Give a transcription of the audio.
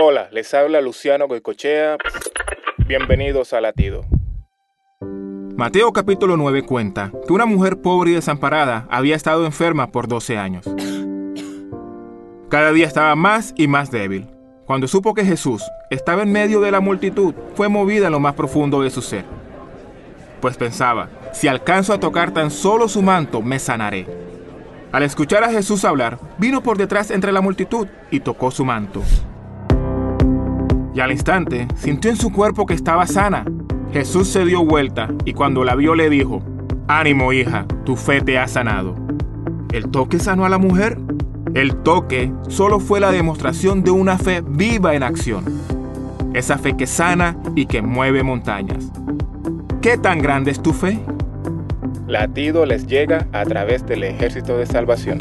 Hola, les habla Luciano Goicochea. Bienvenidos a Latido. Mateo capítulo 9 cuenta que una mujer pobre y desamparada había estado enferma por 12 años. Cada día estaba más y más débil. Cuando supo que Jesús estaba en medio de la multitud, fue movida en lo más profundo de su ser. Pues pensaba, si alcanzo a tocar tan solo su manto, me sanaré. Al escuchar a Jesús hablar, vino por detrás entre la multitud y tocó su manto. Y al instante sintió en su cuerpo que estaba sana. Jesús se dio vuelta y cuando la vio le dijo, Ánimo hija, tu fe te ha sanado. ¿El toque sanó a la mujer? El toque solo fue la demostración de una fe viva en acción. Esa fe que sana y que mueve montañas. ¿Qué tan grande es tu fe? Latido les llega a través del ejército de salvación.